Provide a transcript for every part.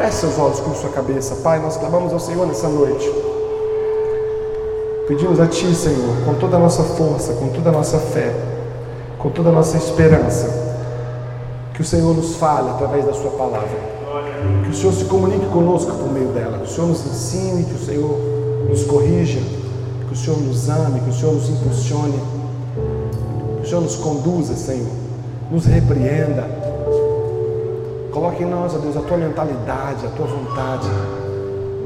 Feche seus olhos com sua cabeça. Pai, nós clamamos ao Senhor nessa noite. Pedimos a Ti, Senhor, com toda a nossa força, com toda a nossa fé, com toda a nossa esperança, que o Senhor nos fale através da Sua palavra. Que o Senhor se comunique conosco por meio dela. Que o Senhor nos ensine, que o Senhor nos corrija, que o Senhor nos ame, que o Senhor nos impulsione, que o Senhor nos conduza, Senhor, nos repreenda. Coloque em nós, ó Deus, a tua mentalidade, a tua vontade.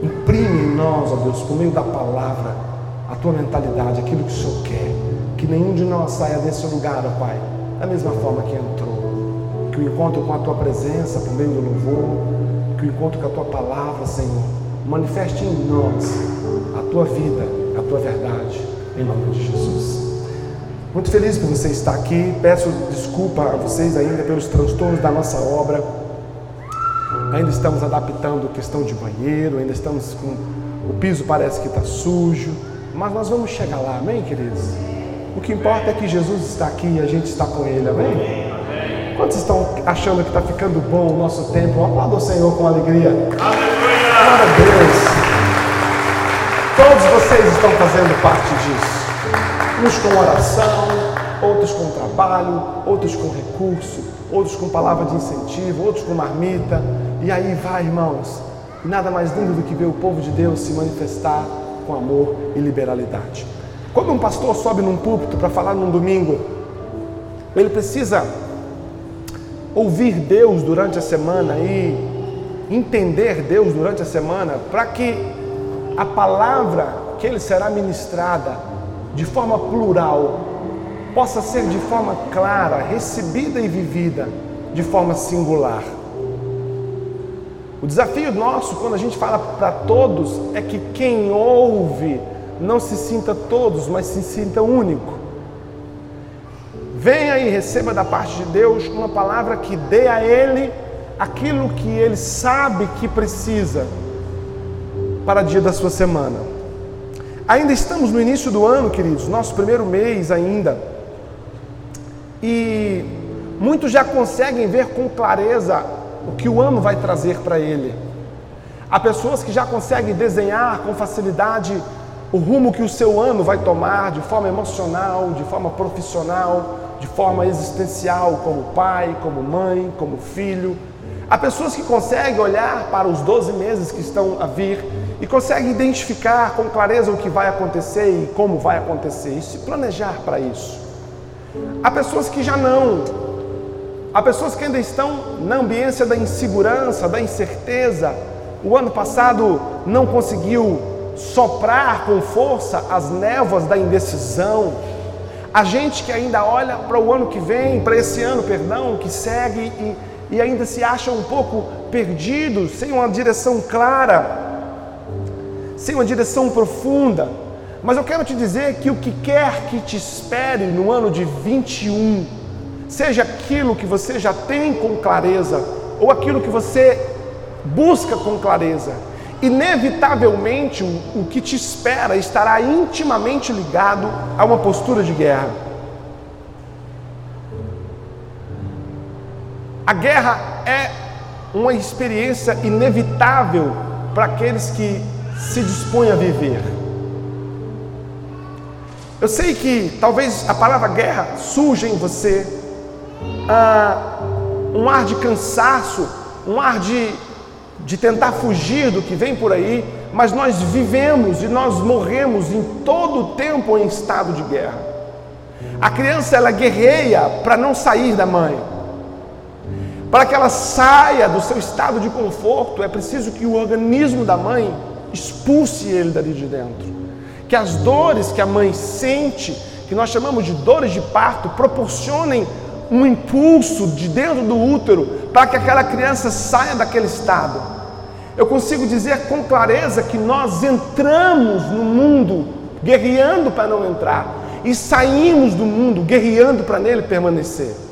Imprime em nós, ó Deus, por meio da palavra, a tua mentalidade, aquilo que o Senhor quer. Que nenhum de nós saia desse lugar, ó Pai, da mesma forma que entrou. Que o encontro com a tua presença, por meio do louvor, que o encontro com a tua palavra, Senhor, manifeste em nós a tua vida, a tua verdade, em nome de Jesus. Muito feliz por você estar aqui. Peço desculpa a vocês ainda pelos transtornos da nossa obra. Ainda estamos adaptando a questão de banheiro, ainda estamos com. O piso parece que está sujo, mas nós vamos chegar lá, amém, queridos? O que importa é que Jesus está aqui e a gente está com Ele, amém? Quantos estão achando que está ficando bom o nosso tempo? Aplauda o Senhor com alegria. Aleluia! Deus! Todos vocês estão fazendo parte disso. Uns com oração, outros com trabalho, outros com recurso, outros com palavra de incentivo, outros com marmita. E aí vai, irmãos. Nada mais lindo do que ver o povo de Deus se manifestar com amor e liberalidade. Quando um pastor sobe num púlpito para falar num domingo, ele precisa ouvir Deus durante a semana e entender Deus durante a semana para que a palavra que ele será ministrada de forma plural possa ser de forma clara, recebida e vivida de forma singular. O desafio nosso, quando a gente fala para todos, é que quem ouve não se sinta todos, mas se sinta único. Venha e receba da parte de Deus uma palavra que dê a ele aquilo que ele sabe que precisa para o dia da sua semana. Ainda estamos no início do ano, queridos, nosso primeiro mês ainda. E muitos já conseguem ver com clareza o que o ano vai trazer para ele. Há pessoas que já conseguem desenhar com facilidade o rumo que o seu ano vai tomar de forma emocional, de forma profissional, de forma existencial, como pai, como mãe, como filho. Há pessoas que conseguem olhar para os 12 meses que estão a vir e consegue identificar com clareza o que vai acontecer e como vai acontecer e se planejar para isso. Há pessoas que já não. Há pessoas que ainda estão na ambiência da insegurança, da incerteza. O ano passado não conseguiu soprar com força as névoas da indecisão. A gente que ainda olha para o ano que vem, para esse ano, perdão, que segue e, e ainda se acha um pouco perdido, sem uma direção clara sem uma direção profunda. Mas eu quero te dizer que o que quer que te espere no ano de 21, seja aquilo que você já tem com clareza, ou aquilo que você busca com clareza, inevitavelmente o, que te espera estará intimamente ligado a uma postura de guerra. A guerra é uma experiência inevitável para aqueles que se dispõe a viver. Eu sei que talvez a palavra guerra surja em você ah, um ar de cansaço, um ar de, de tentar fugir do que vem por aí, mas nós vivemos e nós morremos em todo o tempo em estado de guerra. A criança ela guerreia para não sair da mãe. Para que ela saia do seu estado de conforto, é preciso que o organismo da mãe expulse ele dali de dentro. Que as dores que a mãe sente, que nós chamamos de dores de parto, proporcionem um impulso de dentro do útero para que aquela criança saia daquele estado. Eu consigo dizer com clareza que nós entramos no mundo guerreando para não entrar e saímos do mundo guerreando para nele permanecer.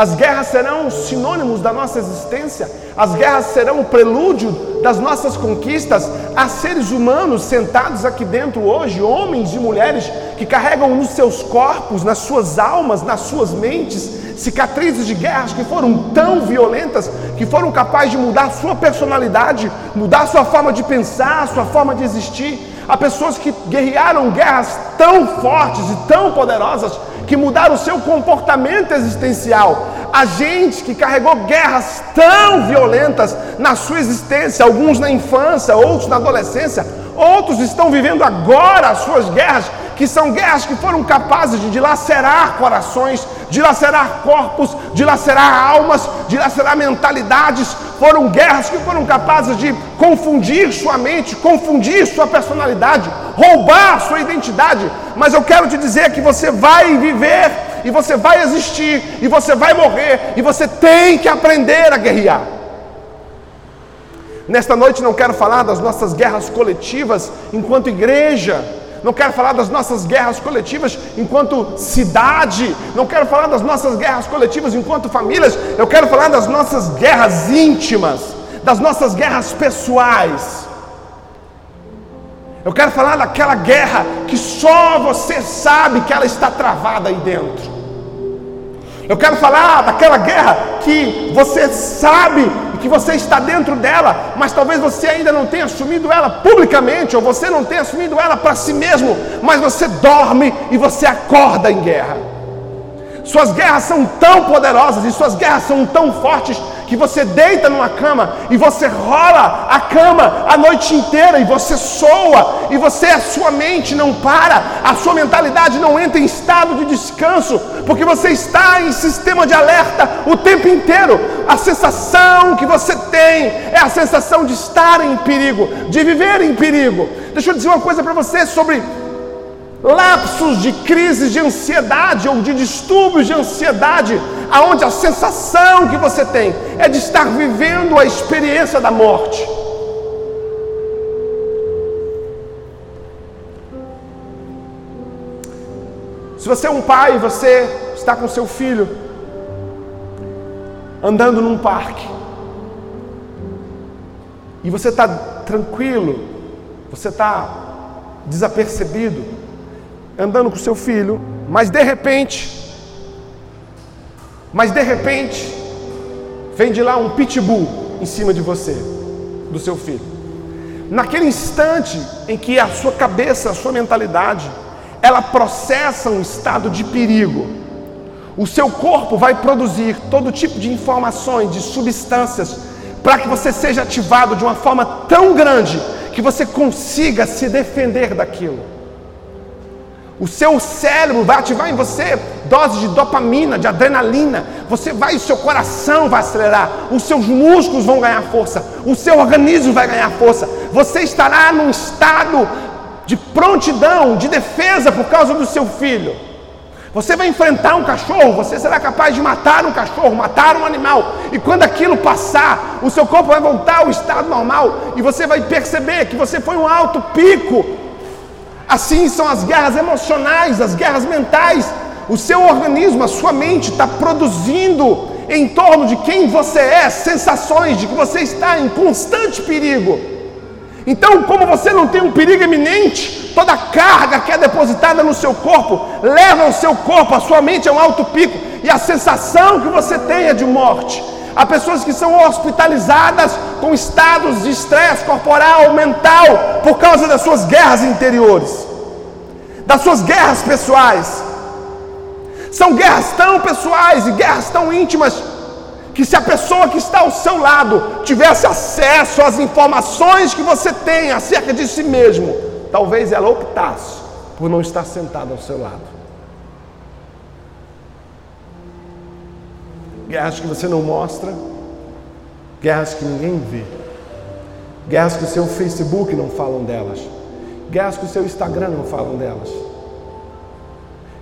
As guerras serão sinônimos da nossa existência, as guerras serão o prelúdio das nossas conquistas. Há seres humanos sentados aqui dentro hoje, homens e mulheres, que carregam nos seus corpos, nas suas almas, nas suas mentes, cicatrizes de guerras que foram tão violentas que foram capazes de mudar sua personalidade, mudar sua forma de pensar, sua forma de existir. Há pessoas que guerrearam guerras tão fortes e tão poderosas que mudaram o seu comportamento existencial. Há gente que carregou guerras tão violentas na sua existência, alguns na infância, outros na adolescência, outros estão vivendo agora as suas guerras que são guerras que foram capazes de dilacerar corações, dilacerar corpos, dilacerar almas, dilacerar mentalidades. Foram guerras que foram capazes de confundir sua mente, confundir sua personalidade, roubar sua identidade. Mas eu quero te dizer que você vai viver e você vai existir e você vai morrer e você tem que aprender a guerrear. Nesta noite não quero falar das nossas guerras coletivas enquanto igreja não quero falar das nossas guerras coletivas enquanto cidade, não quero falar das nossas guerras coletivas enquanto famílias, eu quero falar das nossas guerras íntimas, das nossas guerras pessoais. Eu quero falar daquela guerra que só você sabe que ela está travada aí dentro. Eu quero falar daquela guerra que você sabe que você está dentro dela, mas talvez você ainda não tenha assumido ela publicamente, ou você não tenha assumido ela para si mesmo, mas você dorme e você acorda em guerra. Suas guerras são tão poderosas e suas guerras são tão fortes que você deita numa cama e você rola a cama a noite inteira e você soa e você a sua mente não para, a sua mentalidade não entra em estado de descanso, porque você está em sistema de alerta o tempo inteiro. A sensação que você tem é a sensação de estar em perigo, de viver em perigo. Deixa eu dizer uma coisa para você sobre lapsos de crises de ansiedade ou de distúrbios de ansiedade, aonde a sensação que você tem é de estar vivendo a experiência da morte. Se você é um pai, você está com seu filho andando num parque e você está tranquilo, você está desapercebido, andando com seu filho, mas de repente, mas de repente, vem de lá um pitbull em cima de você, do seu filho. Naquele instante em que a sua cabeça, a sua mentalidade, ela processa um estado de perigo, o seu corpo vai produzir todo tipo de informações, de substâncias, para que você seja ativado de uma forma tão grande que você consiga se defender daquilo. O seu cérebro vai ativar em você doses de dopamina, de adrenalina. Você vai, o seu coração vai acelerar, os seus músculos vão ganhar força, o seu organismo vai ganhar força. Você estará num estado de prontidão, de defesa por causa do seu filho. Você vai enfrentar um cachorro, você será capaz de matar um cachorro, matar um animal, e quando aquilo passar, o seu corpo vai voltar ao estado normal e você vai perceber que você foi um alto pico Assim são as guerras emocionais, as guerras mentais. O seu organismo, a sua mente está produzindo em torno de quem você é sensações de que você está em constante perigo. Então, como você não tem um perigo iminente, toda a carga que é depositada no seu corpo leva o seu corpo, a sua mente a um alto pico e a sensação que você tem é de morte. Há pessoas que são hospitalizadas com estados de estresse corporal, mental, por causa das suas guerras interiores, das suas guerras pessoais. São guerras tão pessoais e guerras tão íntimas que se a pessoa que está ao seu lado tivesse acesso às informações que você tem acerca de si mesmo, talvez ela optasse por não estar sentada ao seu lado. Guerras que você não mostra, guerras que ninguém vê, guerras que o seu Facebook não falam delas, guerras que o seu Instagram não falam delas,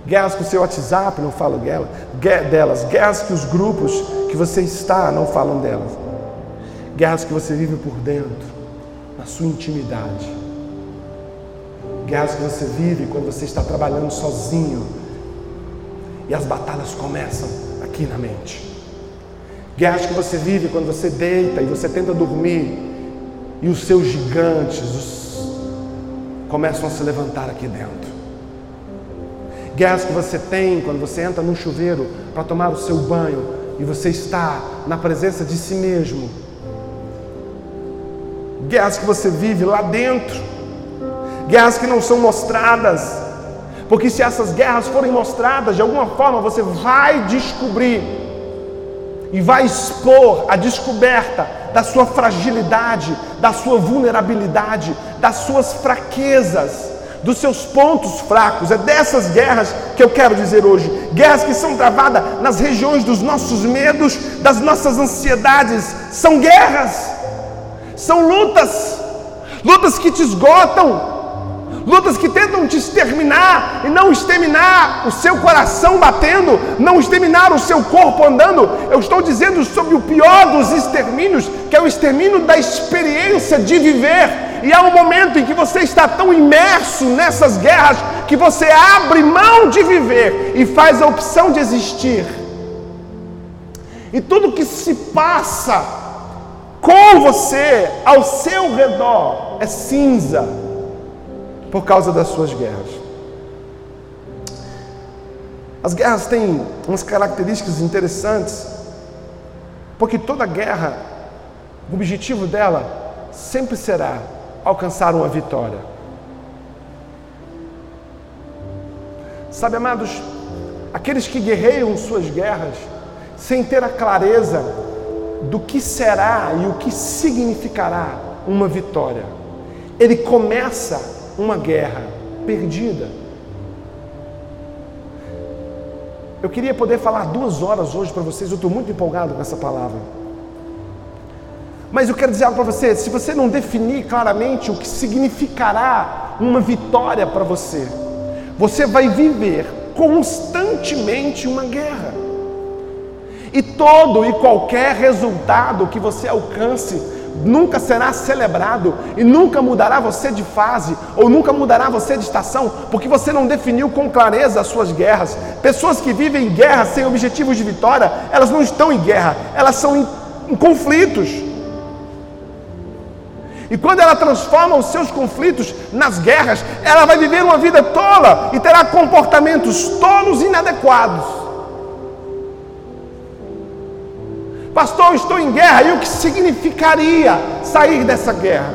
guerras que o seu WhatsApp não falam delas, guerras que os grupos que você está não falam delas, guerras que você vive por dentro, na sua intimidade, guerras que você vive quando você está trabalhando sozinho. E as batalhas começam aqui na mente. Guerras que você vive quando você deita e você tenta dormir e os seus gigantes os... começam a se levantar aqui dentro. Guerras que você tem quando você entra num chuveiro para tomar o seu banho e você está na presença de si mesmo. Guerras que você vive lá dentro. Guerras que não são mostradas. Porque se essas guerras forem mostradas, de alguma forma você vai descobrir e vai expor a descoberta da sua fragilidade, da sua vulnerabilidade, das suas fraquezas, dos seus pontos fracos. É dessas guerras que eu quero dizer hoje. Guerras que são travadas nas regiões dos nossos medos, das nossas ansiedades. São guerras, são lutas, lutas que te esgotam, lutas que tentam te exterminar e não exterminar o seu coração batendo, não exterminar o seu corpo andando. Eu estou dizendo sobre o pior dos extermínios, que é o extermínio da experiência de viver. E há um momento em que você está tão imerso nessas guerras que você abre mão de viver e faz a opção de existir. E tudo que se passa com você, ao seu redor, é cinza por causa das suas guerras. As guerras têm umas características interessantes, porque toda guerra, o objetivo dela sempre será alcançar uma vitória. Sabe, amados, aqueles que guerreiam suas guerras sem ter a clareza do que será e o que significará uma vitória, ele começa uma guerra perdida. Eu queria poder falar duas horas hoje para vocês, eu estou muito empolgado com essa palavra. Mas eu quero dizer algo para você: se você não definir claramente o que significará uma vitória para você, você vai viver constantemente uma guerra. E todo e qualquer resultado que você alcance nunca será celebrado e nunca mudará você de fase ou nunca mudará você de estação, porque você não definiu com clareza as suas guerras. Pessoas que vivem em guerra sem objetivos de vitória, elas não estão em guerra, elas são em, em conflitos. E quando ela transforma os seus conflitos nas guerras, ela vai viver uma vida tola e terá comportamentos tolos e inadequados. Pastor, estou em guerra. E o que significaria sair dessa guerra?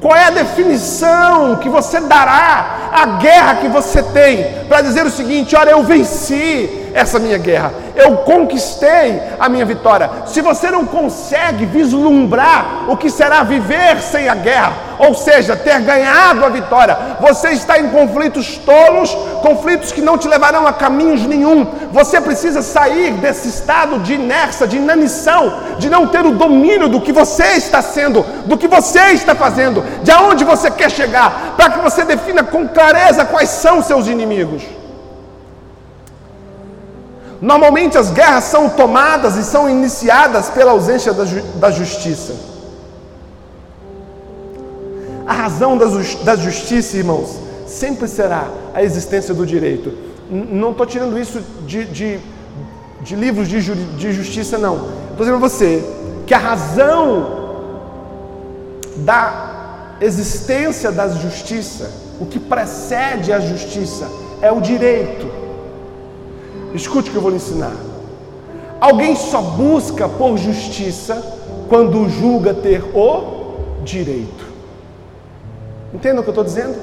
Qual é a definição que você dará à guerra que você tem para dizer o seguinte: olha, eu venci essa minha guerra, eu conquistei a minha vitória. Se você não consegue vislumbrar o que será viver sem a guerra, ou seja, ter ganhado a vitória, você está em conflitos tolos, conflitos que não te levarão a caminhos nenhum. Você precisa sair desse estado de inércia, de inanição, de não ter o domínio do que você está sendo, do que você está fazendo, de aonde você quer chegar, para que você defina com clareza quais são seus inimigos. Normalmente as guerras são tomadas e são iniciadas pela ausência da, ju da justiça. A razão da, da justiça, irmãos, sempre será a existência do direito. N não estou tirando isso de, de, de livros de, ju de justiça, não. Estou dizendo a você que a razão da existência da justiça, o que precede a justiça, é o direito. Escute o que eu vou lhe ensinar. Alguém só busca por justiça quando julga ter o direito. Entenda o que eu estou dizendo?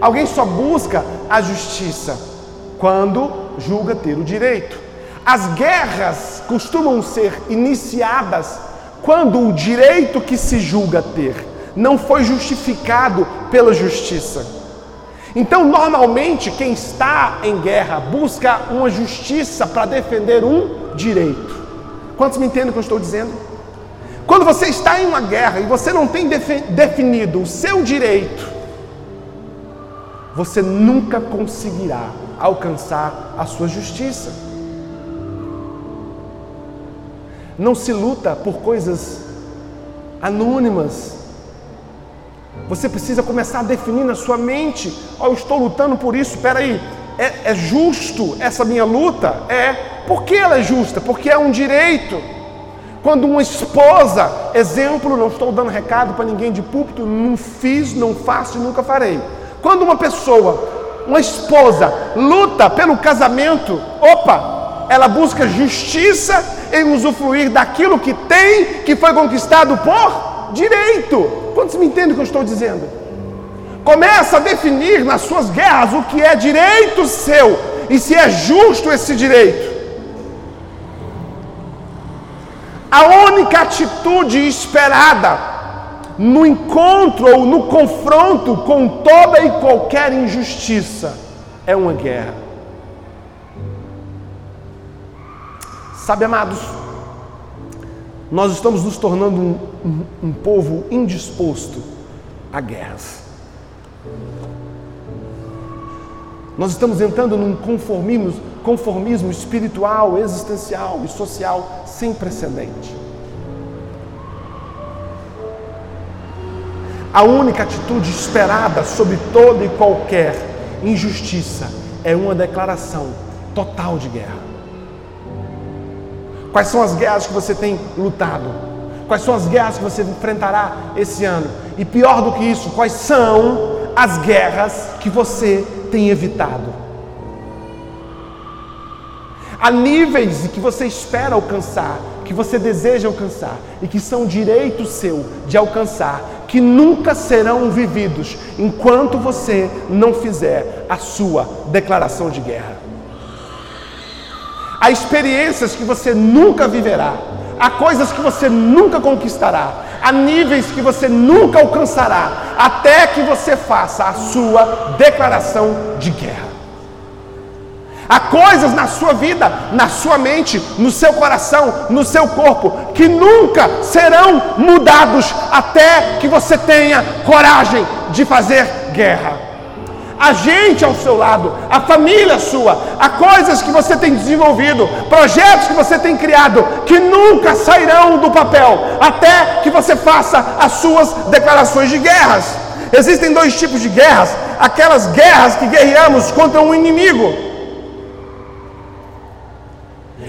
Alguém só busca a justiça quando julga ter o direito. As guerras costumam ser iniciadas quando o direito que se julga ter não foi justificado pela justiça. Então, normalmente, quem está em guerra busca uma justiça para defender um direito. Quantos me entendem o que eu estou dizendo? Quando você está em uma guerra e você não tem definido o seu direito, você nunca conseguirá alcançar a sua justiça. Não se luta por coisas anônimas, você precisa começar a definir na sua mente: oh, eu estou lutando por isso, espera aí, é, é justo essa minha luta? É. Por que ela é justa? Porque é um direito. Quando uma esposa, exemplo, não estou dando recado para ninguém de púlpito, não fiz, não faço e nunca farei. Quando uma pessoa, uma esposa, luta pelo casamento, opa, ela busca justiça em usufruir daquilo que tem, que foi conquistado por direito. Quantos me entendem o que eu estou dizendo? Começa a definir nas suas guerras o que é direito seu e se é justo esse direito. A única atitude esperada no encontro ou no confronto com toda e qualquer injustiça é uma guerra. Sabe, amados, nós estamos nos tornando um, um, um povo indisposto a guerras. Nós estamos entrando num conformismo, conformismo espiritual, existencial e social sem precedente. A única atitude esperada sobre toda e qualquer injustiça é uma declaração total de guerra. Quais são as guerras que você tem lutado? Quais são as guerras que você enfrentará esse ano? E pior do que isso, quais são as guerras que você tem evitado? Há níveis que você espera alcançar, que você deseja alcançar e que são direito seu de alcançar, que nunca serão vividos enquanto você não fizer a sua declaração de guerra. Há experiências que você nunca viverá, há coisas que você nunca conquistará, há níveis que você nunca alcançará, até que você faça a sua declaração de guerra. Há coisas na sua vida, na sua mente, no seu coração, no seu corpo, que nunca serão mudados até que você tenha coragem de fazer guerra. A gente ao seu lado, a família sua, há coisas que você tem desenvolvido, projetos que você tem criado, que nunca sairão do papel até que você faça as suas declarações de guerras. Existem dois tipos de guerras: aquelas guerras que guerreamos contra um inimigo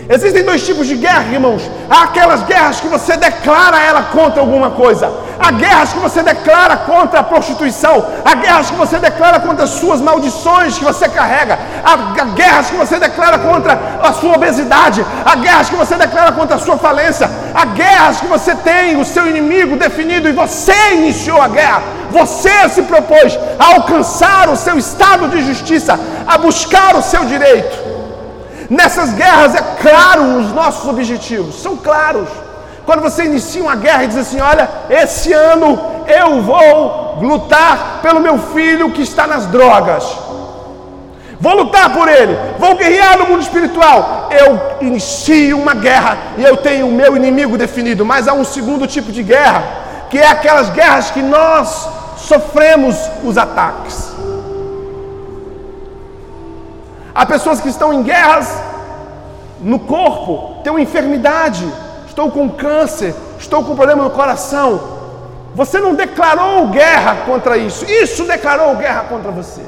Existem dois tipos de guerra, irmãos. Há aquelas guerras que você declara ela contra alguma coisa. Há guerras que você declara contra a prostituição. Há guerras que você declara contra as suas maldições que você carrega. Há guerras que você declara contra a sua obesidade. Há guerras que você declara contra a sua falência. Há guerras que você tem o seu inimigo definido e você iniciou a guerra. Você se propôs a alcançar o seu estado de justiça, a buscar o seu direito. Nessas guerras é claro os nossos objetivos, são claros. Quando você inicia uma guerra e diz assim: Olha, esse ano eu vou lutar pelo meu filho que está nas drogas. Vou lutar por ele, vou guerrear no mundo espiritual. Eu inicio uma guerra e eu tenho o meu inimigo definido. Mas há um segundo tipo de guerra, que é aquelas guerras que nós sofremos os ataques. Há pessoas que estão em guerras no corpo, têm uma enfermidade, estou com câncer, estou com problema no coração. Você não declarou guerra contra isso, isso declarou guerra contra você.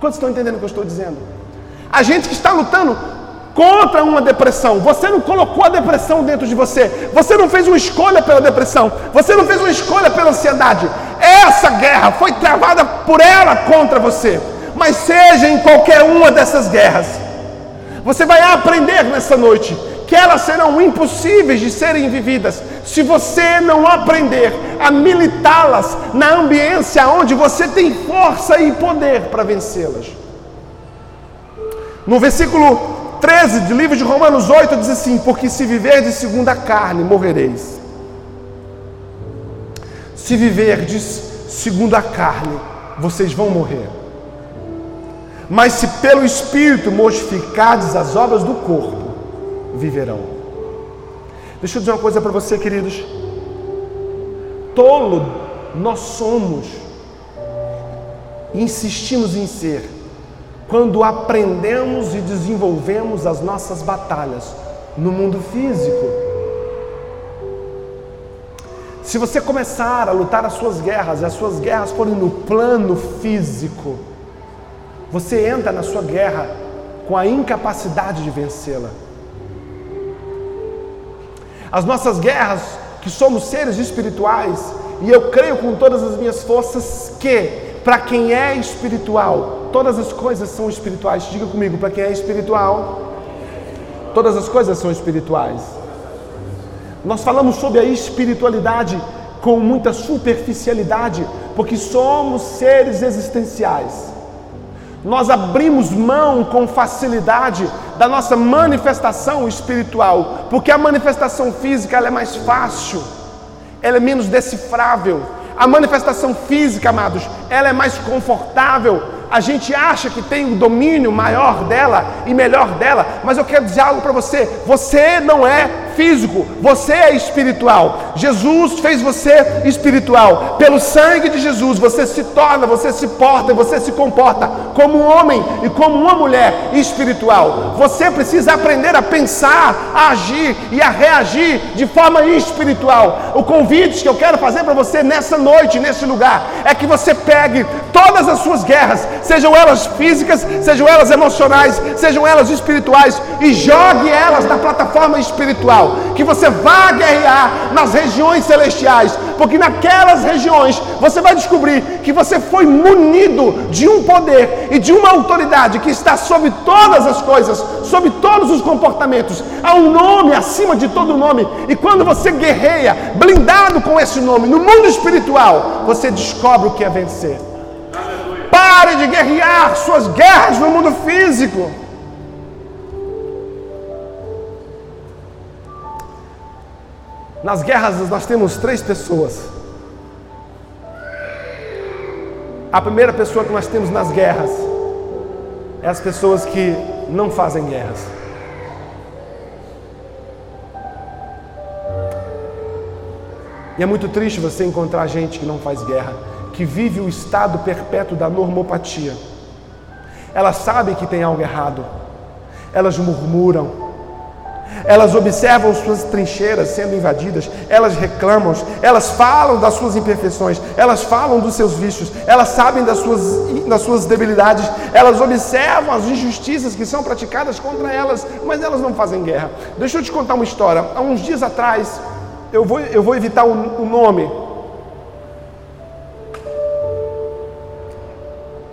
Quantos estão entendendo o que eu estou dizendo? A gente que está lutando contra uma depressão, você não colocou a depressão dentro de você, você não fez uma escolha pela depressão, você não fez uma escolha pela ansiedade. Essa guerra foi travada por ela contra você mas seja em qualquer uma dessas guerras, você vai aprender nessa noite que elas serão impossíveis de serem vividas se você não aprender a militá-las na ambiência onde você tem força e poder para vencê-las. No versículo 13 do livro de Romanos 8 diz assim: Porque se viverdes segundo a carne, morrereis. Se viverdes segundo a carne, vocês vão morrer. Mas se pelo Espírito mortificardes as obras do corpo, viverão. Deixa eu dizer uma coisa para você, queridos. Tolo nós somos e insistimos em ser quando aprendemos e desenvolvemos as nossas batalhas no mundo físico. Se você começar a lutar as suas guerras e as suas guerras forem no plano físico, você entra na sua guerra com a incapacidade de vencê-la. As nossas guerras, que somos seres espirituais, e eu creio com todas as minhas forças que, para quem é espiritual, todas as coisas são espirituais. Diga comigo, para quem é espiritual, todas as coisas são espirituais. Nós falamos sobre a espiritualidade com muita superficialidade, porque somos seres existenciais. Nós abrimos mão com facilidade da nossa manifestação espiritual, porque a manifestação física é mais fácil, ela é menos decifrável. A manifestação física, amados, ela é mais confortável, a gente acha que tem o um domínio maior dela e melhor dela, mas eu quero dizer algo para você: você não é físico, você é espiritual. Jesus fez você espiritual. Pelo sangue de Jesus, você se torna, você se porta, você se comporta como um homem e como uma mulher espiritual. Você precisa aprender a pensar, a agir e a reagir de forma espiritual. O convite que eu quero fazer para você nessa noite, nesse lugar, é que você pegue todas as suas guerras, sejam elas físicas, sejam elas emocionais, sejam elas espirituais, e jogue elas na plataforma espiritual. Que você vá guerrear nas regiões celestiais, porque naquelas regiões você vai descobrir que você foi munido de um poder e de uma autoridade que está sobre todas as coisas, sobre todos os comportamentos. Há um nome acima de todo nome, e quando você guerreia, blindado com esse nome, no mundo espiritual, você descobre o que é vencer. Pare de guerrear suas guerras no mundo físico. Nas guerras nós temos três pessoas. A primeira pessoa que nós temos nas guerras é as pessoas que não fazem guerras. E é muito triste você encontrar gente que não faz guerra que vive o estado perpétuo da normopatia. Elas sabem que tem algo errado, elas murmuram, elas observam suas trincheiras sendo invadidas, elas reclamam, elas falam das suas imperfeições, elas falam dos seus vícios, elas sabem das suas, das suas debilidades, elas observam as injustiças que são praticadas contra elas, mas elas não fazem guerra. Deixa eu te contar uma história. Há uns dias atrás, eu vou, eu vou evitar o, o nome,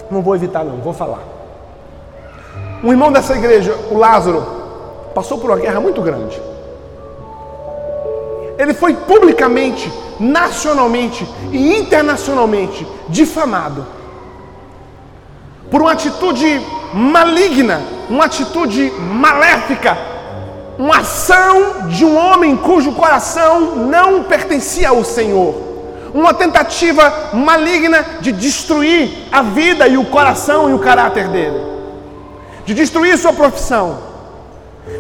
Não vou evitar, não, vou falar. Um irmão dessa igreja, o Lázaro, passou por uma guerra muito grande. Ele foi publicamente, nacionalmente e internacionalmente difamado por uma atitude maligna, uma atitude maléfica, uma ação de um homem cujo coração não pertencia ao Senhor uma tentativa maligna de destruir a vida e o coração e o caráter dele, de destruir sua profissão.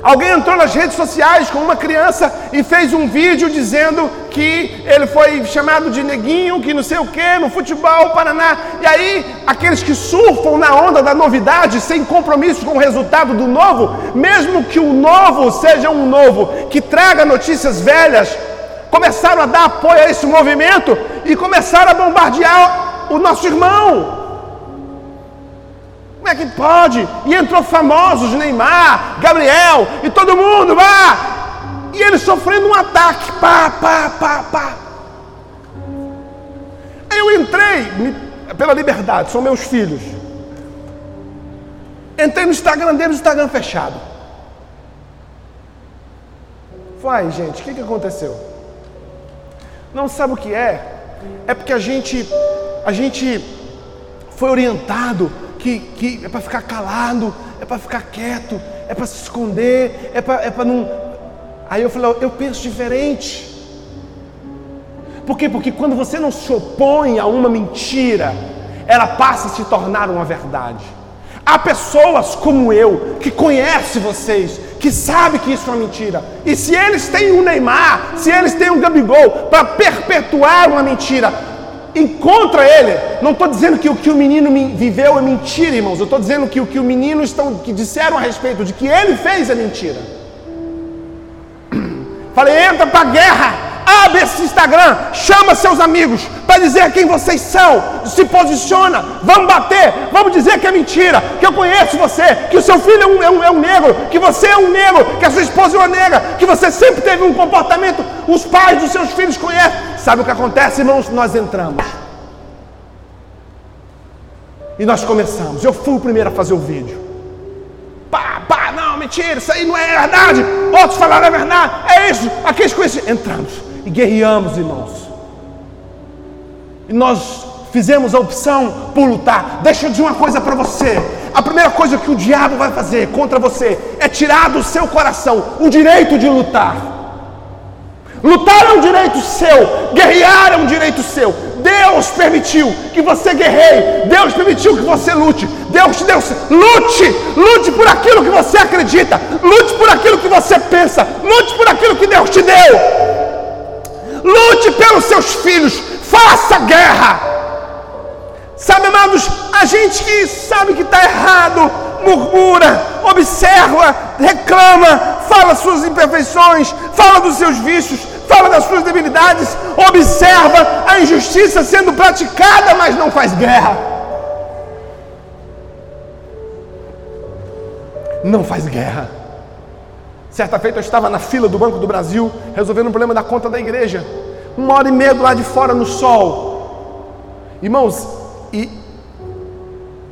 Alguém entrou nas redes sociais com uma criança e fez um vídeo dizendo que ele foi chamado de neguinho, que não sei o que, no futebol, Paraná. E aí, aqueles que surfam na onda da novidade, sem compromisso com o resultado do novo, mesmo que o novo seja um novo que traga notícias velhas, começaram a dar apoio a esse movimento e começaram a bombardear o nosso irmão. Como é que pode? E entrou famosos, Neymar, Gabriel e todo mundo, vá! E ele sofrendo um ataque, pá, pá, pá, pá. Eu entrei, pela liberdade, são meus filhos. Entrei no Instagram dele, o Instagram fechado. Falei, gente, o que, que aconteceu? Não sabe o que é? É porque a gente, a gente foi orientado que, que é para ficar calado, é para ficar quieto, é para se esconder, é para é não. Aí eu falei, eu penso diferente. Por quê? Porque quando você não se opõe a uma mentira, ela passa a se tornar uma verdade. Há pessoas como eu que conhecem vocês, que sabe que isso é uma mentira. E se eles têm um Neymar, se eles têm um Gabigol para perpetuar uma mentira, encontra ele. Não estou dizendo que o que o menino viveu é mentira, irmãos. Eu estou dizendo que o que o menino estão, que disseram a respeito de que ele fez é mentira. Falei, entra para a guerra, abre esse Instagram, chama seus amigos, para dizer quem vocês são. Se posiciona, vamos bater, vamos dizer que é mentira, que eu conheço você, que o seu filho é um, é um, é um negro, que você é um negro, que a sua esposa é uma negra, que você sempre teve um comportamento, os pais dos seus filhos conhecem. Sabe o que acontece, irmãos? Nós entramos. E nós começamos. Eu fui o primeiro a fazer o vídeo. Pá, pá, não, mentira, isso aí não é verdade. Outros falaram é verdade. É isso. Aqueles conhecidos. Entramos e guerreamos, irmãos. E nós fizemos a opção por lutar. Deixa eu dizer uma coisa para você. A primeira coisa que o diabo vai fazer contra você é tirar do seu coração o direito de lutar. Lutar um direito seu, guerrear um direito seu. Deus permitiu que você guerreie, Deus permitiu que você lute. Deus te deu. Lute, lute por aquilo que você acredita, lute por aquilo que você pensa, lute por aquilo que Deus te deu. Lute pelos seus filhos, faça guerra. Sabe, amados, a gente que sabe que está errado, murmura, observa, reclama, fala suas imperfeições, fala dos seus vícios, fala das suas debilidades, observa a injustiça sendo praticada, mas não faz guerra. Não faz guerra. Certa feita eu estava na fila do Banco do Brasil, resolvendo um problema da conta da igreja. Uma hora e meia do lado de fora no sol. Irmãos, e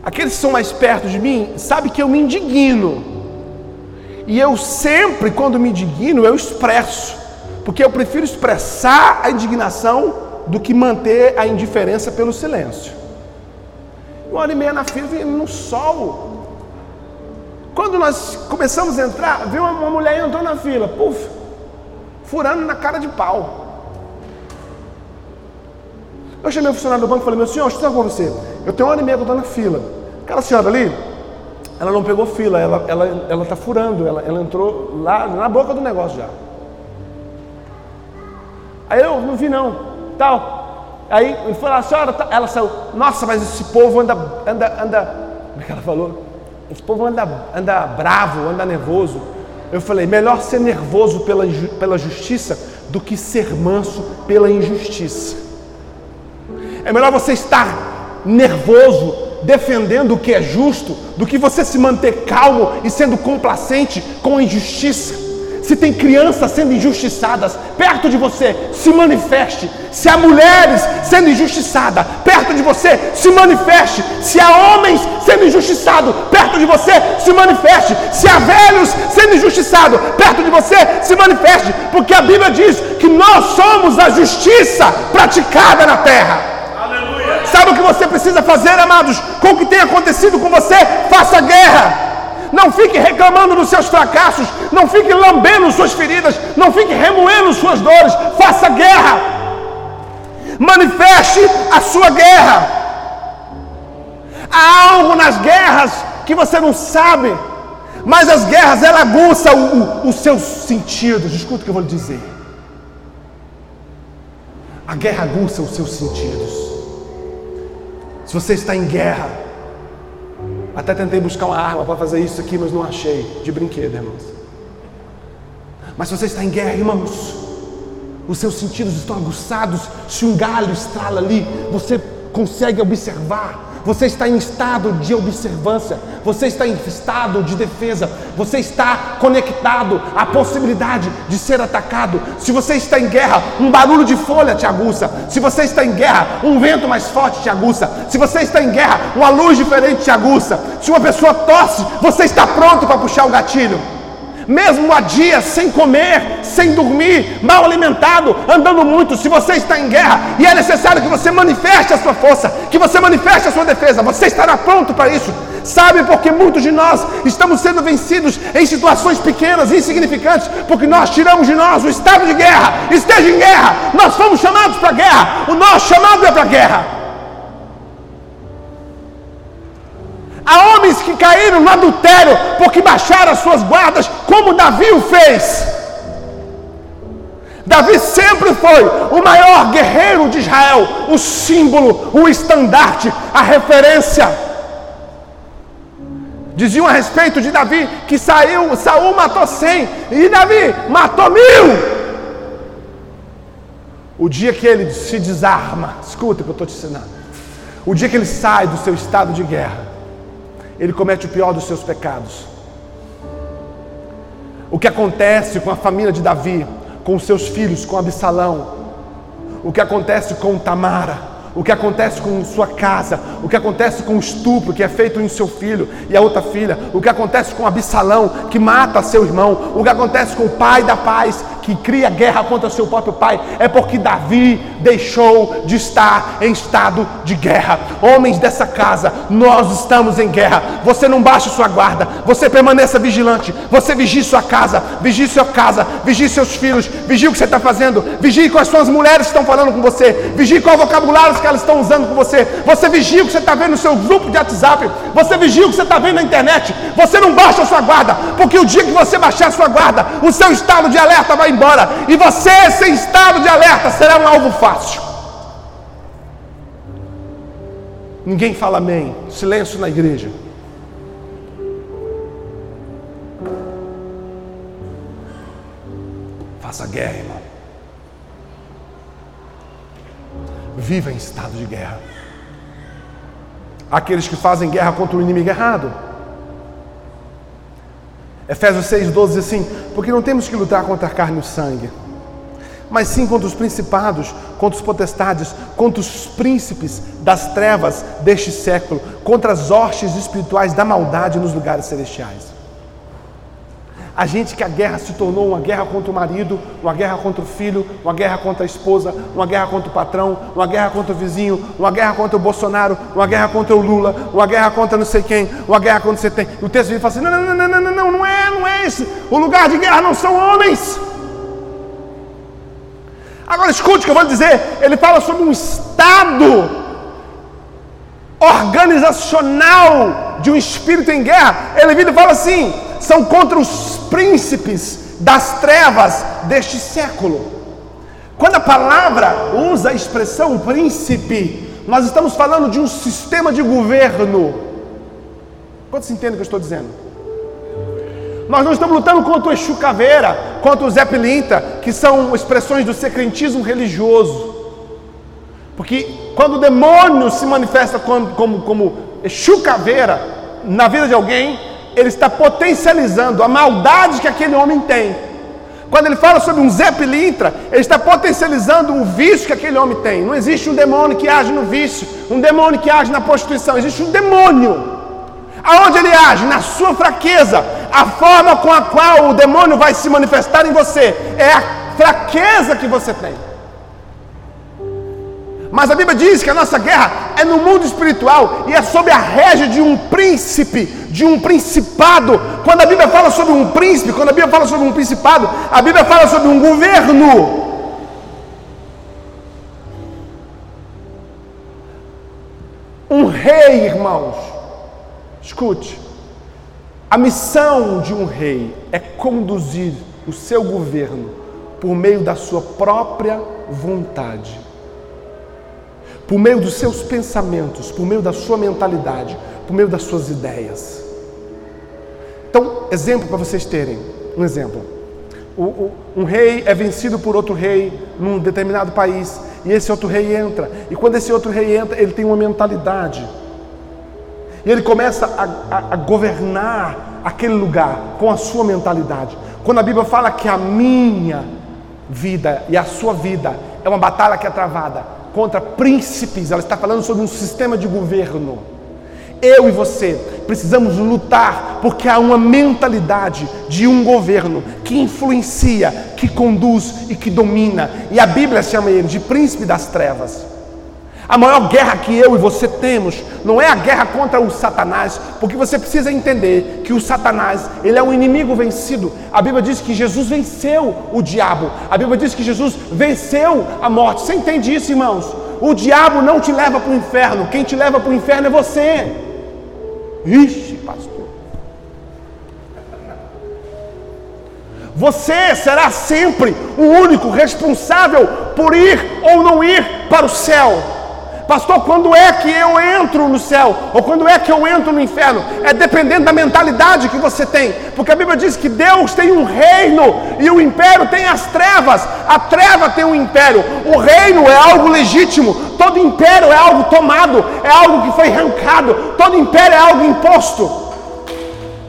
aqueles que são mais perto de mim, sabe que eu me indigno. E eu sempre, quando me indigno, eu expresso. Porque eu prefiro expressar a indignação do que manter a indiferença pelo silêncio. Uma hora e meia na fila, no sol. Quando nós começamos a entrar, viu uma mulher entrou na fila, puf, furando na cara de pau. Eu chamei o funcionário do banco e falei, meu senhor, deixa eu com você. Eu tenho uma hora e meia estou na fila. Aquela senhora ali, ela não pegou fila, ela está ela, ela tá furando, ela, ela entrou lá na boca do negócio já. Aí eu não vi não, tal. Aí ele falou, a senhora, tá... ela saiu, nossa, mas esse povo anda, anda, anda, como é que ela falou? Esse povo anda, anda bravo, anda nervoso. Eu falei, melhor ser nervoso pela, pela justiça do que ser manso pela injustiça. É melhor você estar nervoso defendendo o que é justo do que você se manter calmo e sendo complacente com a injustiça. Se tem crianças sendo injustiçadas perto de você, se manifeste. Se há mulheres sendo injustiçadas perto de você, se manifeste. Se há homens sendo injustiçados perto de você, se manifeste. Se há velhos sendo injustiçados perto de você, se manifeste. Porque a Bíblia diz que nós somos a justiça praticada na terra. Sabe o que você precisa fazer, amados? Com o que tem acontecido com você, faça guerra. Não fique reclamando dos seus fracassos, não fique lambendo suas feridas, não fique remoendo suas dores. Faça guerra. Manifeste a sua guerra. Há algo nas guerras que você não sabe, mas as guerras ela aguça o, o, os seus sentidos. Escuta o que eu vou lhe dizer. A guerra aguça os seus sentidos. Se você está em guerra, até tentei buscar uma arma para fazer isso aqui, mas não achei. De brinquedo, irmãos. Mas se você está em guerra, irmãos, os seus sentidos estão aguçados. Se um galho estrala ali, você consegue observar você está em estado de observância, você está em estado de defesa, você está conectado à possibilidade de ser atacado. Se você está em guerra, um barulho de folha te aguça. Se você está em guerra, um vento mais forte te aguça. Se você está em guerra, uma luz diferente te aguça. Se uma pessoa tosse, você está pronto para puxar o gatilho mesmo há dias sem comer, sem dormir, mal alimentado, andando muito, se você está em guerra e é necessário que você manifeste a sua força, que você manifeste a sua defesa, você estará pronto para isso. Sabe porque muitos de nós estamos sendo vencidos em situações pequenas, insignificantes, porque nós tiramos de nós o estado de guerra. Esteja em guerra, nós fomos chamados para a guerra, o nosso chamado é para a guerra. Homens que caíram no adultério porque baixaram as suas guardas, como Davi o fez. Davi sempre foi o maior guerreiro de Israel, o símbolo, o estandarte, a referência. Diziam a respeito de Davi que saiu, Saul matou cem e Davi matou mil. O dia que ele se desarma, escuta o que eu estou te ensinando. O dia que ele sai do seu estado de guerra, ele comete o pior dos seus pecados. O que acontece com a família de Davi, com seus filhos, com Absalão, o que acontece com Tamara, o que acontece com sua casa, o que acontece com o estupro que é feito em seu filho e a outra filha, o que acontece com Absalão que mata seu irmão, o que acontece com o pai da paz que cria guerra contra seu próprio pai, é porque Davi deixou de estar em estado de guerra. Homens dessa casa, nós estamos em guerra. Você não baixe sua guarda, você permaneça vigilante, você vigie sua casa, vigie sua casa, vigie seus filhos, vigie o que você está fazendo, vigie com as suas mulheres que estão falando com você, vigie qual vocabulário que elas estão usando com você, você vigia o que você está vendo no seu grupo de WhatsApp, você vigia o que você está vendo na internet, você não baixa a sua guarda, porque o dia que você baixar a sua guarda, o seu estado de alerta vai embora. E você, sem estado de alerta, será um alvo fácil. Ninguém fala amém. Silêncio na igreja. Faça guerra, irmão. Viva em estado de guerra. Aqueles que fazem guerra contra o inimigo errado. Efésios 6,12 diz assim: Porque não temos que lutar contra a carne e o sangue, mas sim contra os principados, contra os potestades, contra os príncipes das trevas deste século, contra as hostes espirituais da maldade nos lugares celestiais. A gente que a guerra se tornou uma guerra contra o marido, uma guerra contra o filho, uma guerra contra a esposa, uma guerra contra o patrão, uma guerra contra o vizinho, uma guerra contra o Bolsonaro, uma guerra contra o Lula, uma guerra contra não sei quem, uma guerra contra você tem. O texto fala assim: não, não, não, não, não, não, não é, não é esse. O lugar de guerra não são homens. Agora escute o que eu vou dizer. Ele fala sobre um estado organizacional de um espírito em guerra. Ele vira e fala assim: são contra os príncipes das trevas deste século. Quando a palavra usa a expressão príncipe, nós estamos falando de um sistema de governo. Quantos entendem o que eu estou dizendo? Nós não estamos lutando contra o Exu Caveira, contra o Zé Pilinta, que são expressões do secretismo religioso. Porque quando o demônio se manifesta como, como, como Exu Caveira na vida de alguém, ele está potencializando a maldade que aquele homem tem. Quando ele fala sobre um Zé Pilintra, ele está potencializando o vício que aquele homem tem. Não existe um demônio que age no vício, um demônio que age na prostituição, existe um demônio. Aonde ele age? Na sua fraqueza. A forma com a qual o demônio vai se manifestar em você é a fraqueza que você tem. Mas a Bíblia diz que a nossa guerra é no mundo espiritual e é sob a régia de um príncipe, de um principado. Quando a Bíblia fala sobre um príncipe, quando a Bíblia fala sobre um principado, a Bíblia fala sobre um governo. Um rei, irmãos, escute, a missão de um rei é conduzir o seu governo por meio da sua própria vontade por meio dos seus pensamentos, por meio da sua mentalidade, por meio das suas ideias. Então, exemplo para vocês terem, um exemplo. O, o, um rei é vencido por outro rei num determinado país, e esse outro rei entra, e quando esse outro rei entra, ele tem uma mentalidade, e ele começa a, a, a governar aquele lugar com a sua mentalidade. Quando a Bíblia fala que a minha vida e a sua vida é uma batalha que é travada, contra príncipes, ela está falando sobre um sistema de governo. Eu e você precisamos lutar porque há uma mentalidade de um governo que influencia, que conduz e que domina. E a Bíblia chama ele de príncipe das trevas. A maior guerra que eu e você temos não é a guerra contra o Satanás, porque você precisa entender que o Satanás, ele é um inimigo vencido. A Bíblia diz que Jesus venceu o diabo. A Bíblia diz que Jesus venceu a morte. Você entende isso, irmãos? O diabo não te leva para o inferno. Quem te leva para o inferno é você. Ixi, pastor. Você será sempre o único responsável por ir ou não ir para o céu. Pastor, quando é que eu entro no céu? Ou quando é que eu entro no inferno? É dependendo da mentalidade que você tem. Porque a Bíblia diz que Deus tem um reino e o império tem as trevas. A treva tem um império. O reino é algo legítimo. Todo império é algo tomado, é algo que foi arrancado. Todo império é algo imposto.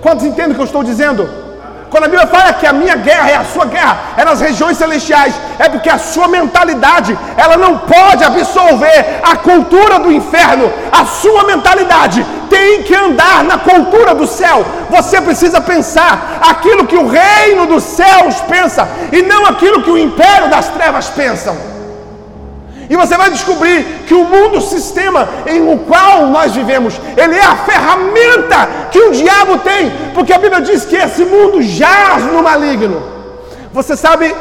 Quantos entendem o que eu estou dizendo? Quando a Bíblia fala que a minha guerra é a sua guerra, é nas regiões celestiais, é porque a sua mentalidade, ela não pode absorver a cultura do inferno. A sua mentalidade tem que andar na cultura do céu. Você precisa pensar aquilo que o reino dos céus pensa e não aquilo que o império das trevas pensam. E você vai descobrir que o mundo, sistema em o qual nós vivemos, ele é a ferramenta que o diabo tem, porque a Bíblia diz que esse mundo jaz no maligno. Você sabe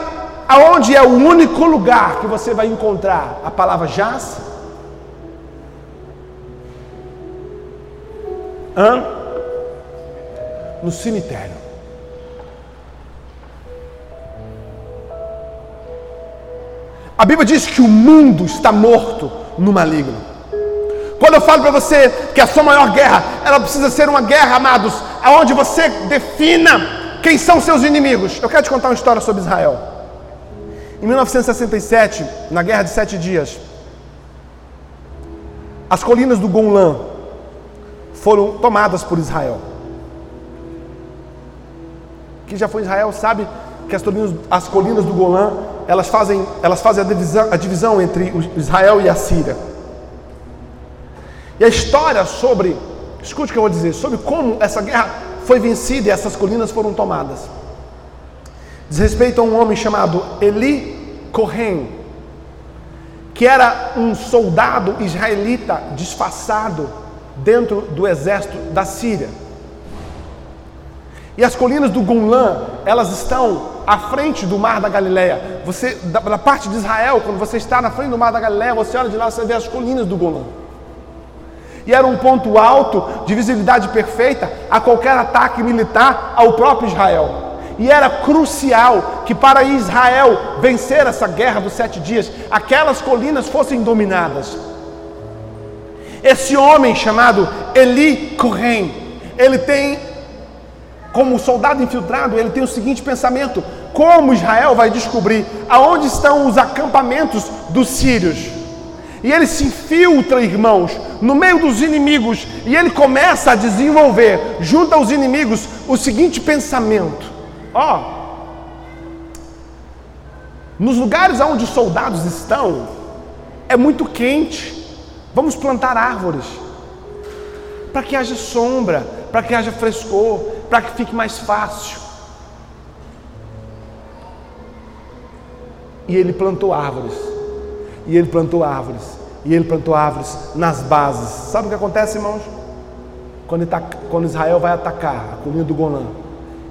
aonde é o único lugar que você vai encontrar a palavra jaz? Hã? No cemitério. A Bíblia diz que o mundo está morto no maligno. Quando eu falo para você que a sua maior guerra, ela precisa ser uma guerra, amados, aonde você defina quem são seus inimigos. Eu quero te contar uma história sobre Israel. Em 1967, na Guerra de Sete Dias, as colinas do Golan foram tomadas por Israel. Quem já foi Israel sabe que as as colinas do Golã elas fazem, elas fazem a, divisão, a divisão entre Israel e a Síria. E a história sobre, escute o que eu vou dizer, sobre como essa guerra foi vencida e essas colinas foram tomadas. Diz respeito a um homem chamado Eli Cohen, que era um soldado israelita disfarçado dentro do exército da Síria. E as colinas do Golan, elas estão à frente do mar da Galileia. Você, da, da, parte de Israel, quando você está na frente do mar da Galileia, você olha de lá, você vê as colinas do Golan. E era um ponto alto de visibilidade perfeita a qualquer ataque militar ao próprio Israel. E era crucial que para Israel vencer essa guerra dos sete dias, aquelas colinas fossem dominadas. Esse homem chamado Eli Cohen, ele tem como soldado infiltrado, ele tem o seguinte pensamento: como Israel vai descobrir aonde estão os acampamentos dos sírios? E ele se infiltra, irmãos, no meio dos inimigos e ele começa a desenvolver, junto aos inimigos, o seguinte pensamento: ó, nos lugares onde os soldados estão, é muito quente, vamos plantar árvores para que haja sombra, para que haja frescor, para que fique mais fácil. E ele plantou árvores, e ele plantou árvores, e ele plantou árvores nas bases. Sabe o que acontece, irmãos? Quando, quando Israel vai atacar a colina do Golã,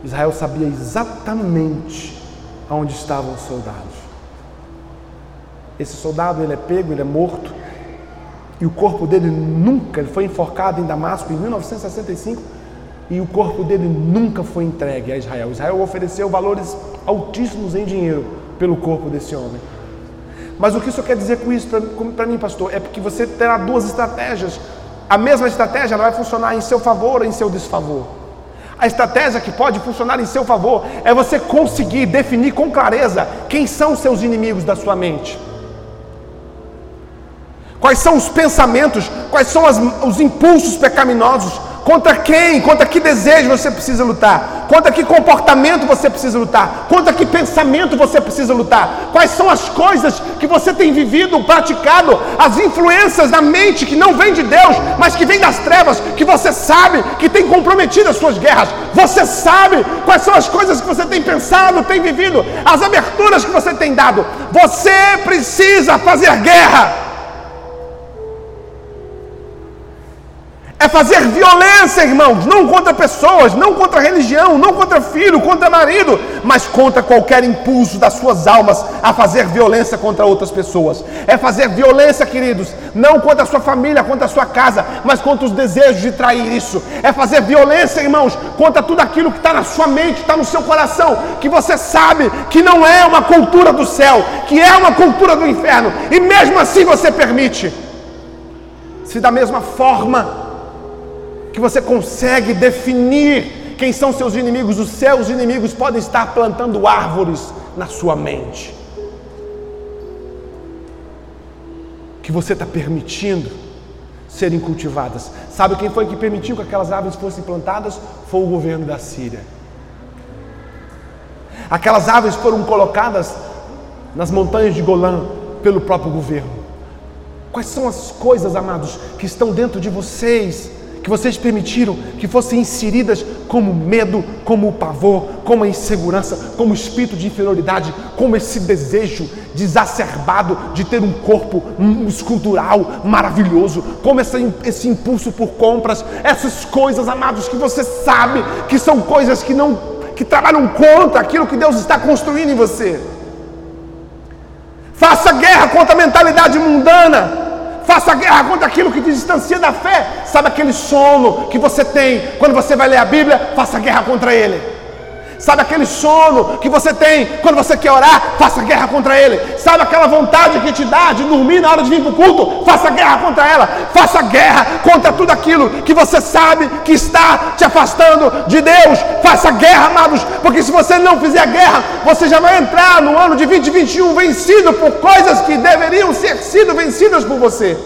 Israel sabia exatamente onde estavam os soldados. Esse soldado ele é pego, ele é morto, e o corpo dele nunca, ele foi enforcado em Damasco em 1965 e o corpo dele nunca foi entregue a Israel. Israel ofereceu valores altíssimos em dinheiro pelo corpo desse homem. Mas o que isso quer dizer com isso para mim, pastor? É porque você terá duas estratégias. A mesma estratégia vai funcionar em seu favor ou em seu desfavor. A estratégia que pode funcionar em seu favor é você conseguir definir com clareza quem são os seus inimigos da sua mente. Quais são os pensamentos, quais são as, os impulsos pecaminosos, contra quem, contra que desejo você precisa lutar, contra que comportamento você precisa lutar, contra que pensamento você precisa lutar, quais são as coisas que você tem vivido, praticado, as influências da mente que não vem de Deus, mas que vem das trevas, que você sabe que tem comprometido as suas guerras, você sabe quais são as coisas que você tem pensado, tem vivido, as aberturas que você tem dado, você precisa fazer guerra. É fazer violência, irmãos, não contra pessoas, não contra religião, não contra filho, contra marido, mas contra qualquer impulso das suas almas a fazer violência contra outras pessoas. É fazer violência, queridos, não contra a sua família, contra a sua casa, mas contra os desejos de trair isso. É fazer violência, irmãos, contra tudo aquilo que está na sua mente, está no seu coração, que você sabe que não é uma cultura do céu, que é uma cultura do inferno, e mesmo assim você permite. Se da mesma forma que você consegue definir quem são seus inimigos, os seus inimigos podem estar plantando árvores na sua mente. Que você está permitindo serem cultivadas. Sabe quem foi que permitiu que aquelas árvores fossem plantadas? Foi o governo da Síria. Aquelas árvores foram colocadas nas montanhas de Golã pelo próprio governo. Quais são as coisas, amados, que estão dentro de vocês que vocês permitiram que fossem inseridas como medo, como pavor, como insegurança, como espírito de inferioridade, como esse desejo desacerbado de ter um corpo escultural maravilhoso, como esse, esse impulso por compras, essas coisas, amados, que você sabe que são coisas que não que trabalham contra aquilo que Deus está construindo em você. Faça guerra contra a mentalidade mundana. Faça guerra contra aquilo que te distancia da fé. Sabe aquele sono que você tem quando você vai ler a Bíblia? Faça guerra contra ele. Sabe aquele sono que você tem quando você quer orar? Faça guerra contra ele. Sabe aquela vontade que te dá de dormir na hora de vir para o culto? Faça guerra contra ela. Faça guerra contra tudo aquilo que você sabe que está te afastando de Deus. Faça guerra, amados, porque se você não fizer guerra, você já vai entrar no ano de 2021 vencido por coisas que deveriam ser sido vencidas por você.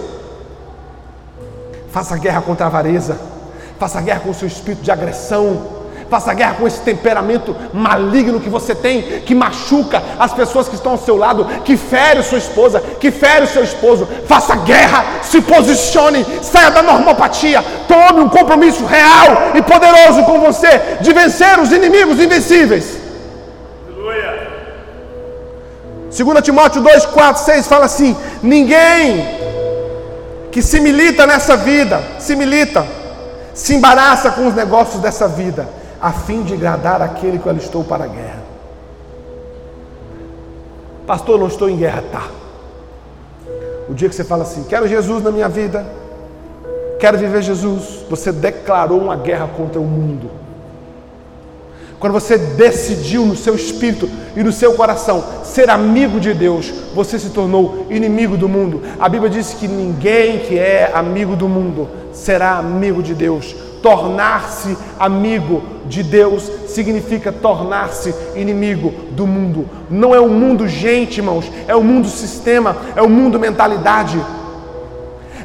Faça guerra contra a avareza. Faça guerra com o seu espírito de agressão Faça guerra com esse temperamento maligno que você tem, que machuca as pessoas que estão ao seu lado, que fere sua esposa, que fere o seu esposo. Faça guerra, se posicione, saia da normopatia, tome um compromisso real e poderoso com você de vencer os inimigos invencíveis. Aleluia. 2 Timóteo 2, 4, 6 fala assim: ninguém que se milita nessa vida, se milita, se embaraça com os negócios dessa vida, a fim de agradar aquele que eu alistou para a guerra. Pastor, não estou em guerra, tá. O dia que você fala assim, quero Jesus na minha vida, quero viver Jesus, você declarou uma guerra contra o mundo. Quando você decidiu no seu espírito e no seu coração ser amigo de Deus, você se tornou inimigo do mundo. A Bíblia diz que ninguém que é amigo do mundo será amigo de Deus. Tornar-se amigo de Deus significa tornar-se inimigo do mundo. Não é o mundo gente, irmãos, é o mundo sistema, é o mundo mentalidade.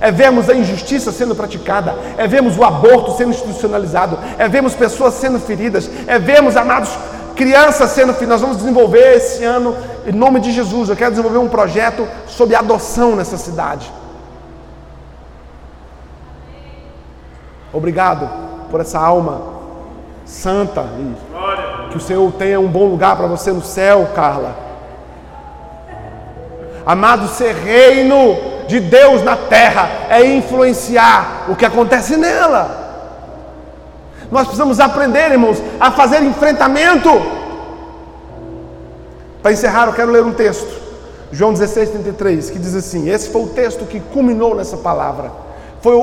É vermos a injustiça sendo praticada, é vermos o aborto sendo institucionalizado, é vermos pessoas sendo feridas, é vermos, amados, crianças sendo. Nós vamos desenvolver esse ano, em nome de Jesus, eu quero desenvolver um projeto sobre adoção nessa cidade. Obrigado por essa alma santa e que o Senhor tenha um bom lugar para você no céu, Carla. Amado, ser reino de Deus na terra é influenciar o que acontece nela. Nós precisamos aprender, irmãos, a fazer enfrentamento. Para encerrar, eu quero ler um texto, João 16, 33, que diz assim: Esse foi o texto que culminou nessa palavra. Foi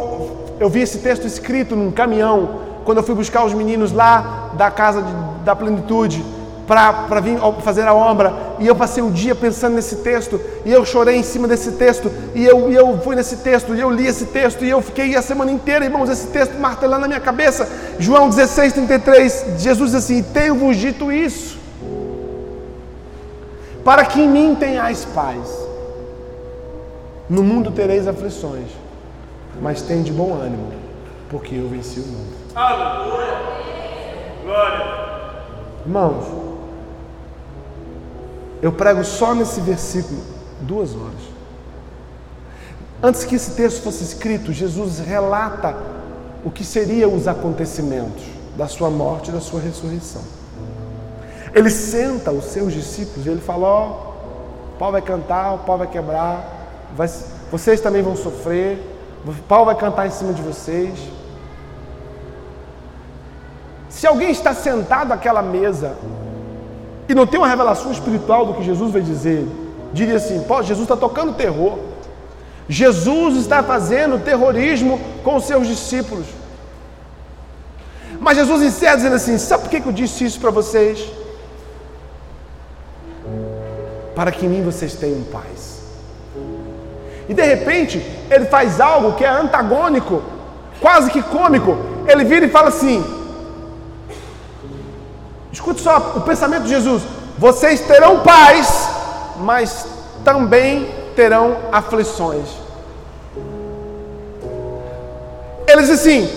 eu vi esse texto escrito num caminhão, quando eu fui buscar os meninos lá da casa de, da plenitude, para vir fazer a obra. E eu passei o dia pensando nesse texto, e eu chorei em cima desse texto, e eu, e eu fui nesse texto, e eu li esse texto, e eu fiquei a semana inteira, irmãos, esse texto martelando na minha cabeça. João 16, 33, Jesus diz assim: Tenho-vos dito isso, para que em mim tenhais paz. No mundo tereis aflições mas tem de bom ânimo, porque eu venci o mundo. Aleluia! Glória! Irmãos, eu prego só nesse versículo duas horas. Antes que esse texto fosse escrito, Jesus relata o que seriam os acontecimentos da sua morte e da sua ressurreição. Ele senta os seus discípulos e ele fala: Ó, oh, o pau vai cantar, o pau vai quebrar, vai, vocês também vão sofrer, Paulo vai cantar em cima de vocês. Se alguém está sentado àquela mesa e não tem uma revelação espiritual do que Jesus vai dizer, diria assim: Pô, Jesus está tocando terror. Jesus está fazendo terrorismo com os seus discípulos. Mas Jesus encerra dizendo assim: Sabe por que eu disse isso para vocês? Para que em mim vocês tenham paz. E de repente ele faz algo que é antagônico, quase que cômico. Ele vira e fala assim: escute só o pensamento de Jesus: vocês terão paz, mas também terão aflições. Ele diz assim: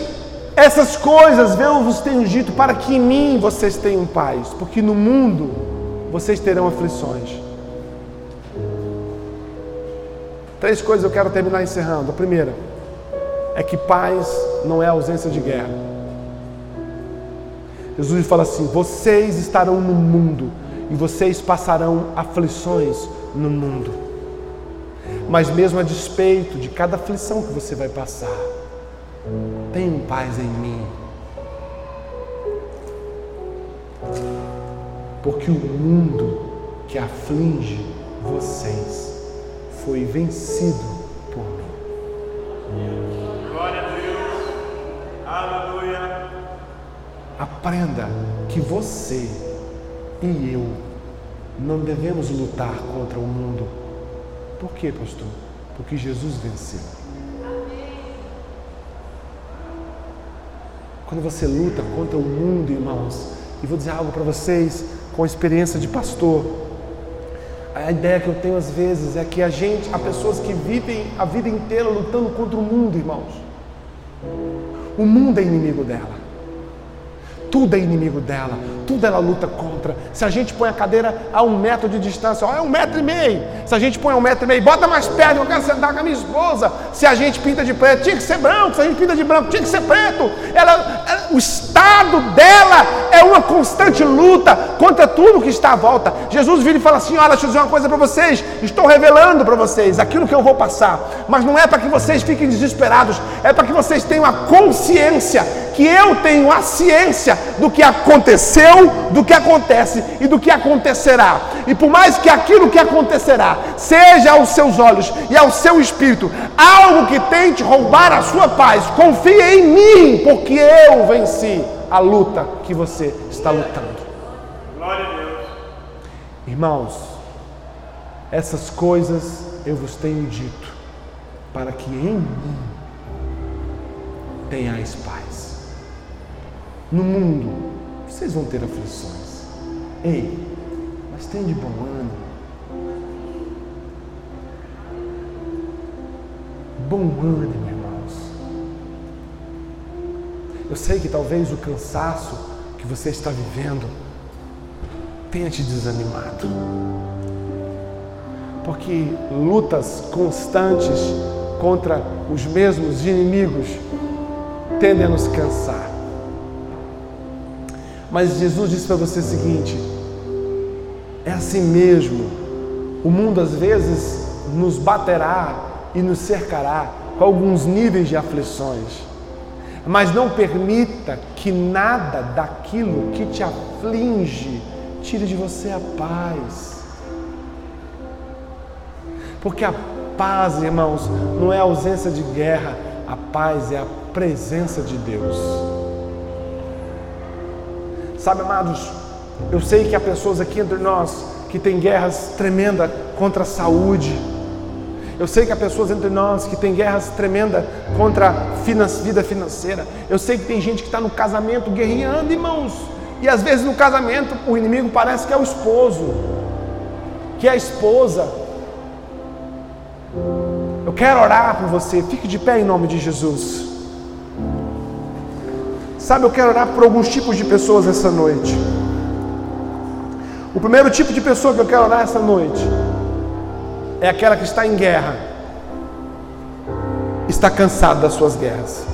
essas coisas eu vos tenho dito para que em mim vocês tenham paz, porque no mundo vocês terão aflições. Três coisas eu quero terminar encerrando. A primeira é que paz não é ausência de guerra. Jesus fala assim: vocês estarão no mundo e vocês passarão aflições no mundo. Mas mesmo a despeito de cada aflição que você vai passar, tenham paz em mim. Porque o mundo que aflige vocês foi vencido por mim. Glória a Deus. Aleluia. Aprenda que você e eu não devemos lutar contra o mundo. Por quê, pastor? Porque Jesus venceu. Quando você luta contra o mundo, irmãos, e vou dizer algo para vocês com experiência de pastor, a ideia que eu tenho às vezes é que a gente, há pessoas que vivem a vida inteira lutando contra o mundo, irmãos. O mundo é inimigo dela. Tudo é inimigo dela, tudo ela luta contra. Se a gente põe a cadeira a um metro de distância, ó, é um metro e meio. Se a gente põe um metro e meio, bota mais perto, eu quero sentar com a minha esposa. Se a gente pinta de preto, tinha que ser branco. Se a gente pinta de branco, tinha que ser preto. Ela, ela, o estado dela é uma constante luta contra tudo que está à volta. Jesus vira e fala assim: Olha, deixa eu dizer uma coisa para vocês. Estou revelando para vocês aquilo que eu vou passar. Mas não é para que vocês fiquem desesperados, é para que vocês tenham a consciência que eu tenho a ciência do que aconteceu, do que acontece e do que acontecerá. E por mais que aquilo que acontecerá seja aos seus olhos e ao seu espírito algo que tente roubar a sua paz, confie em mim, porque eu venci a luta que você está lutando. Glória a Deus. Irmãos, essas coisas eu vos tenho dito, para que em mim tenhais paz. No mundo, vocês vão ter aflições. Ei, mas tem de bom ânimo. Bom ânimo, Eu sei que talvez o cansaço que você está vivendo tenha te desanimado. Porque lutas constantes contra os mesmos inimigos tendem a nos cansar. Mas Jesus disse para você o seguinte: é assim mesmo. O mundo às vezes nos baterá e nos cercará com alguns níveis de aflições. Mas não permita que nada daquilo que te aflige tire de você a paz. Porque a paz, irmãos, não é a ausência de guerra, a paz é a presença de Deus. Sabe, amados, eu sei que há pessoas aqui entre nós que têm guerras tremendas contra a saúde. Eu sei que há pessoas entre nós que têm guerras tremendas contra a vida financeira. Eu sei que tem gente que está no casamento guerreando, irmãos. E às vezes no casamento o inimigo parece que é o esposo, que é a esposa. Eu quero orar por você. Fique de pé em nome de Jesus. Sabe, eu quero orar por alguns tipos de pessoas essa noite. O primeiro tipo de pessoa que eu quero orar essa noite é aquela que está em guerra, está cansado das suas guerras.